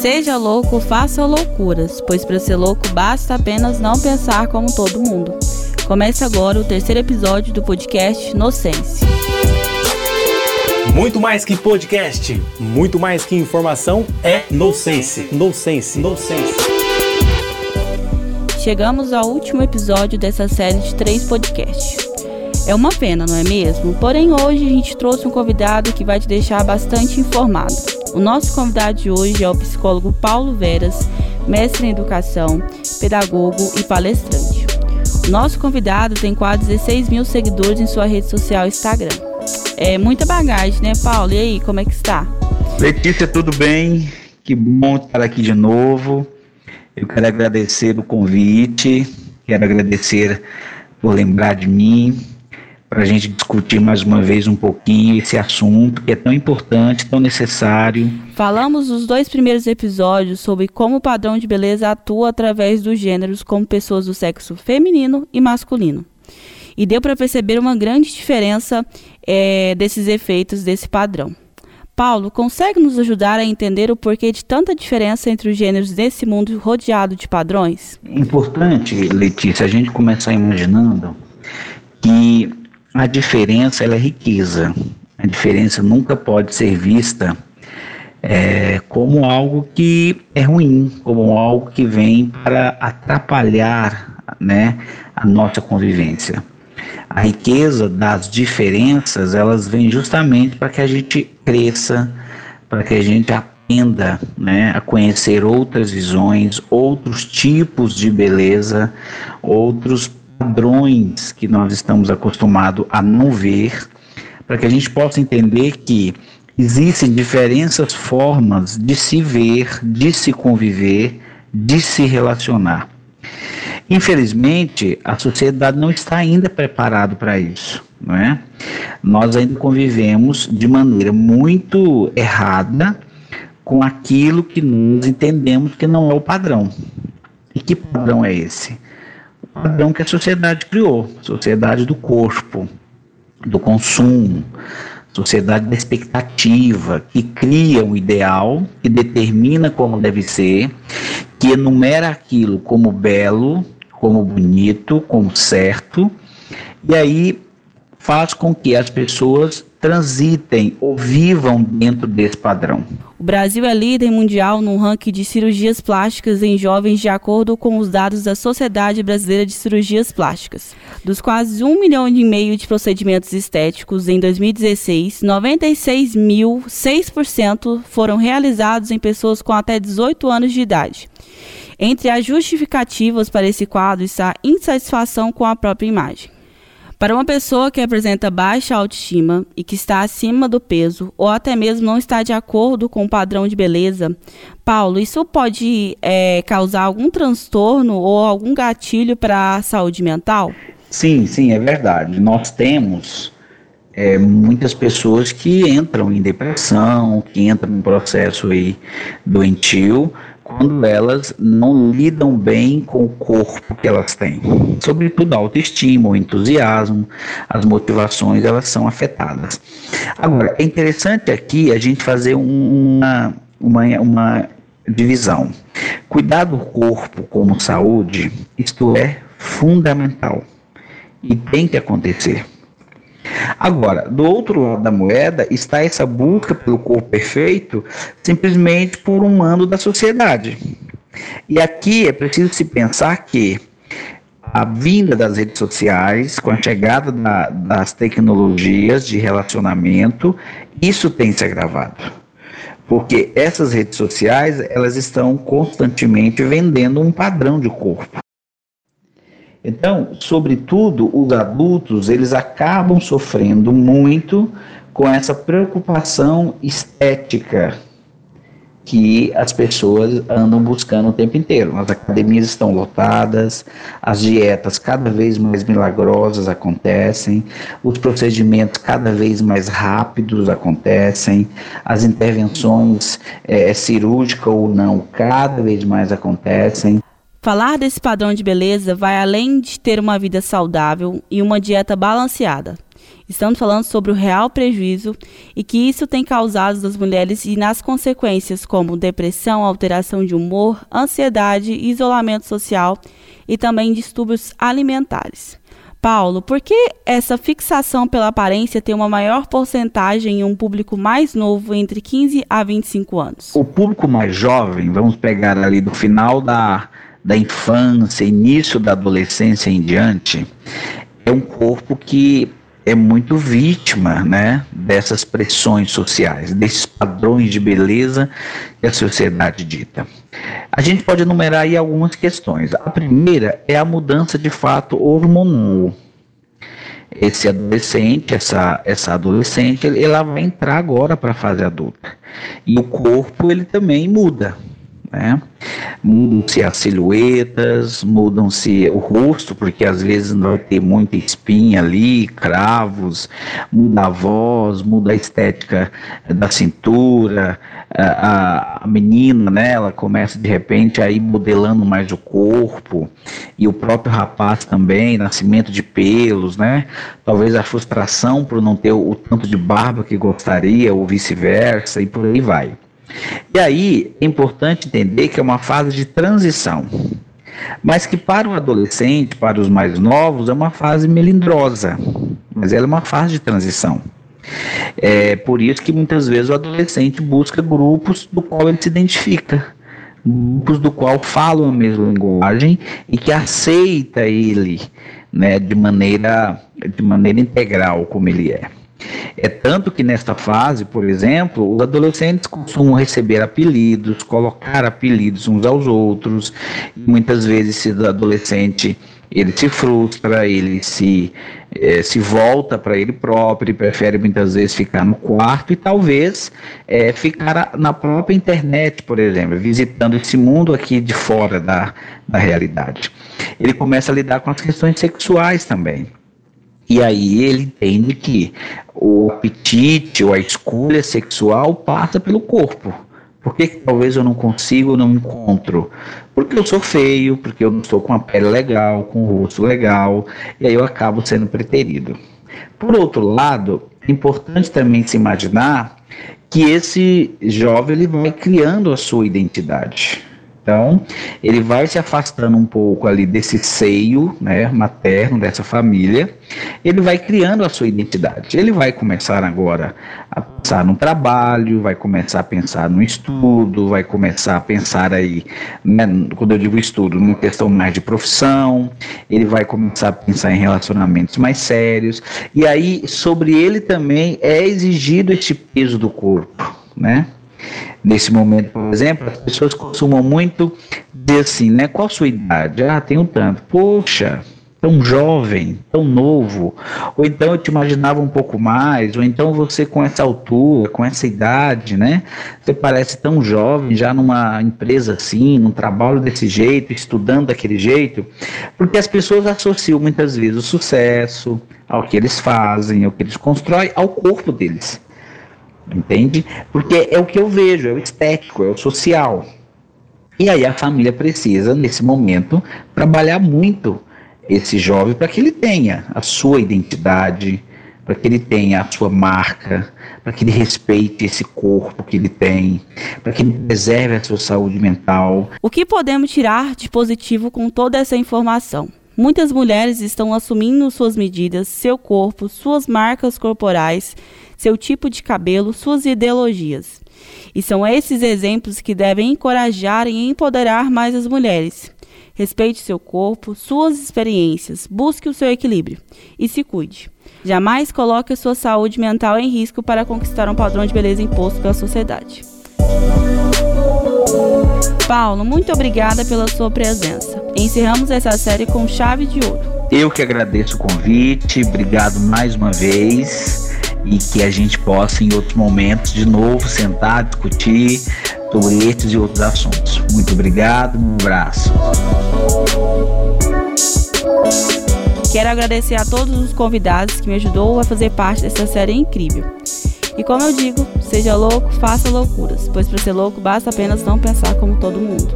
Seja louco, faça loucuras, pois para ser louco basta apenas não pensar como todo mundo. Começa agora o terceiro episódio do podcast Nocense. Muito mais que podcast, muito mais que informação é Nocense. Nocense, Nocense. Chegamos ao último episódio dessa série de três podcasts. É uma pena, não é mesmo? Porém, hoje a gente trouxe um convidado que vai te deixar bastante informado. O nosso convidado de hoje é o psicólogo Paulo Veras, mestre em educação, pedagogo e palestrante. O nosso convidado tem quase 16 mil seguidores em sua rede social Instagram. É muita bagagem, né, Paulo? E aí, como é que está? Letícia, tudo bem? Que bom estar aqui de novo. Eu quero agradecer o convite, quero agradecer por lembrar de mim, para a gente discutir mais uma vez um pouquinho esse assunto que é tão importante, tão necessário. Falamos nos dois primeiros episódios sobre como o padrão de beleza atua através dos gêneros como pessoas do sexo feminino e masculino. E deu para perceber uma grande diferença é, desses efeitos desse padrão. Paulo, consegue nos ajudar a entender o porquê de tanta diferença entre os gêneros desse mundo rodeado de padrões? Importante, Letícia, a gente começar imaginando que a diferença é riqueza. A diferença nunca pode ser vista é, como algo que é ruim, como algo que vem para atrapalhar né, a nossa convivência. A riqueza das diferenças, elas vêm justamente para que a gente cresça, para que a gente aprenda né, a conhecer outras visões, outros tipos de beleza, outros padrões que nós estamos acostumados a não ver, para que a gente possa entender que existem diferentes formas de se ver, de se conviver, de se relacionar. Infelizmente, a sociedade não está ainda preparada para isso, não é? Nós ainda convivemos de maneira muito errada com aquilo que nós entendemos que não é o padrão. E que padrão é esse? Padrão que a sociedade criou, sociedade do corpo, do consumo, sociedade da expectativa, que cria um ideal, que determina como deve ser, que enumera aquilo como belo, como bonito, como certo, e aí faz com que as pessoas transitem ou vivam dentro desse padrão. O Brasil é líder mundial no ranking de cirurgias plásticas em jovens de acordo com os dados da Sociedade Brasileira de Cirurgias Plásticas. Dos quase um milhão e meio de procedimentos estéticos em 2016, 96.006% foram realizados em pessoas com até 18 anos de idade. Entre as justificativas para esse quadro está insatisfação com a própria imagem. Para uma pessoa que apresenta baixa autoestima e que está acima do peso ou até mesmo não está de acordo com o padrão de beleza, Paulo, isso pode é, causar algum transtorno ou algum gatilho para a saúde mental? Sim, sim, é verdade. Nós temos é, muitas pessoas que entram em depressão, que entram em processo aí doentio, quando elas não lidam bem com o corpo que elas têm. Sobretudo a autoestima, o entusiasmo, as motivações, elas são afetadas. Agora, é interessante aqui a gente fazer uma, uma, uma divisão. Cuidar do corpo como saúde, isto é fundamental e tem que acontecer. Agora, do outro lado da moeda está essa busca pelo corpo perfeito simplesmente por um mando da sociedade. E aqui é preciso se pensar que a vinda das redes sociais, com a chegada da, das tecnologias de relacionamento, isso tem se agravado. Porque essas redes sociais, elas estão constantemente vendendo um padrão de corpo. Então, sobretudo, os adultos, eles acabam sofrendo muito com essa preocupação estética que as pessoas andam buscando o tempo inteiro. As academias estão lotadas, as dietas cada vez mais milagrosas acontecem, os procedimentos cada vez mais rápidos acontecem, as intervenções é, cirúrgicas ou não cada vez mais acontecem. Falar desse padrão de beleza vai além de ter uma vida saudável e uma dieta balanceada. Estamos falando sobre o real prejuízo e que isso tem causado nas mulheres e nas consequências como depressão, alteração de humor, ansiedade, isolamento social e também distúrbios alimentares. Paulo, por que essa fixação pela aparência tem uma maior porcentagem em um público mais novo, entre 15 a 25 anos? O público mais jovem, vamos pegar ali do final da, da infância, início da adolescência em diante, é um corpo que é muito vítima né, dessas pressões sociais, desses padrões de beleza que a sociedade dita. A gente pode enumerar aí algumas questões. A primeira é a mudança de fato hormonal. Esse adolescente, essa, essa adolescente, ela vai entrar agora para a fase adulta. E o corpo ele também muda. Né? Mudam-se as silhuetas, mudam-se o rosto, porque às vezes vai ter muita espinha ali, cravos, muda a voz, muda a estética da cintura, a, a menina, né, ela começa de repente a ir modelando mais o corpo, e o próprio rapaz também, nascimento de pelos, né, talvez a frustração por não ter o, o tanto de barba que gostaria, ou vice-versa, e por aí vai. E aí é importante entender que é uma fase de transição, mas que para o adolescente, para os mais novos, é uma fase melindrosa, mas ela é uma fase de transição. É por isso que muitas vezes o adolescente busca grupos do qual ele se identifica, grupos do qual falam a mesma linguagem e que aceita ele, né, de maneira de maneira integral como ele é. É tanto que nesta fase, por exemplo, os adolescentes costumam receber apelidos, colocar apelidos uns aos outros, e muitas vezes esse adolescente ele se frustra, ele se, eh, se volta para ele próprio, prefere muitas vezes ficar no quarto e talvez eh, ficar na própria internet, por exemplo, visitando esse mundo aqui de fora da, da realidade. Ele começa a lidar com as questões sexuais também. E aí ele entende que o apetite ou a escolha sexual passa pelo corpo. Por que, que talvez eu não consiga ou não encontro? Porque eu sou feio, porque eu não estou com a pele legal, com o rosto legal, e aí eu acabo sendo preterido. Por outro lado, é importante também se imaginar que esse jovem ele vai criando a sua identidade. Então, ele vai se afastando um pouco ali desse seio né, materno, dessa família, ele vai criando a sua identidade. Ele vai começar agora a pensar no trabalho, vai começar a pensar no estudo, vai começar a pensar aí, né, quando eu digo estudo, numa questão mais de profissão, ele vai começar a pensar em relacionamentos mais sérios, e aí sobre ele também é exigido este peso do corpo, né? Nesse momento, por exemplo, as pessoas costumam muito dizer assim, né? Qual a sua idade? Ah, tenho tanto. Poxa, tão jovem, tão novo, ou então eu te imaginava um pouco mais, ou então você com essa altura, com essa idade, né? Você parece tão jovem, já numa empresa assim, num trabalho desse jeito, estudando daquele jeito, porque as pessoas associam muitas vezes o sucesso ao que eles fazem, ao que eles constroem, ao corpo deles entende? Porque é o que eu vejo, é o estético, é o social. E aí a família precisa, nesse momento, trabalhar muito esse jovem para que ele tenha a sua identidade, para que ele tenha a sua marca, para que ele respeite esse corpo que ele tem, para que ele preserve a sua saúde mental. O que podemos tirar de positivo com toda essa informação? Muitas mulheres estão assumindo suas medidas, seu corpo, suas marcas corporais, seu tipo de cabelo, suas ideologias. E são esses exemplos que devem encorajar e empoderar mais as mulheres. Respeite seu corpo, suas experiências, busque o seu equilíbrio e se cuide. Jamais coloque a sua saúde mental em risco para conquistar um padrão de beleza imposto pela sociedade. Paulo, muito obrigada pela sua presença. Encerramos essa série com chave de ouro. Eu que agradeço o convite, obrigado mais uma vez e que a gente possa em outros momentos de novo sentar, discutir sobre estes e outros assuntos. Muito obrigado, um abraço. Quero agradecer a todos os convidados que me ajudou a fazer parte dessa série incrível. E como eu digo, seja louco, faça loucuras, pois para ser louco basta apenas não pensar como todo mundo.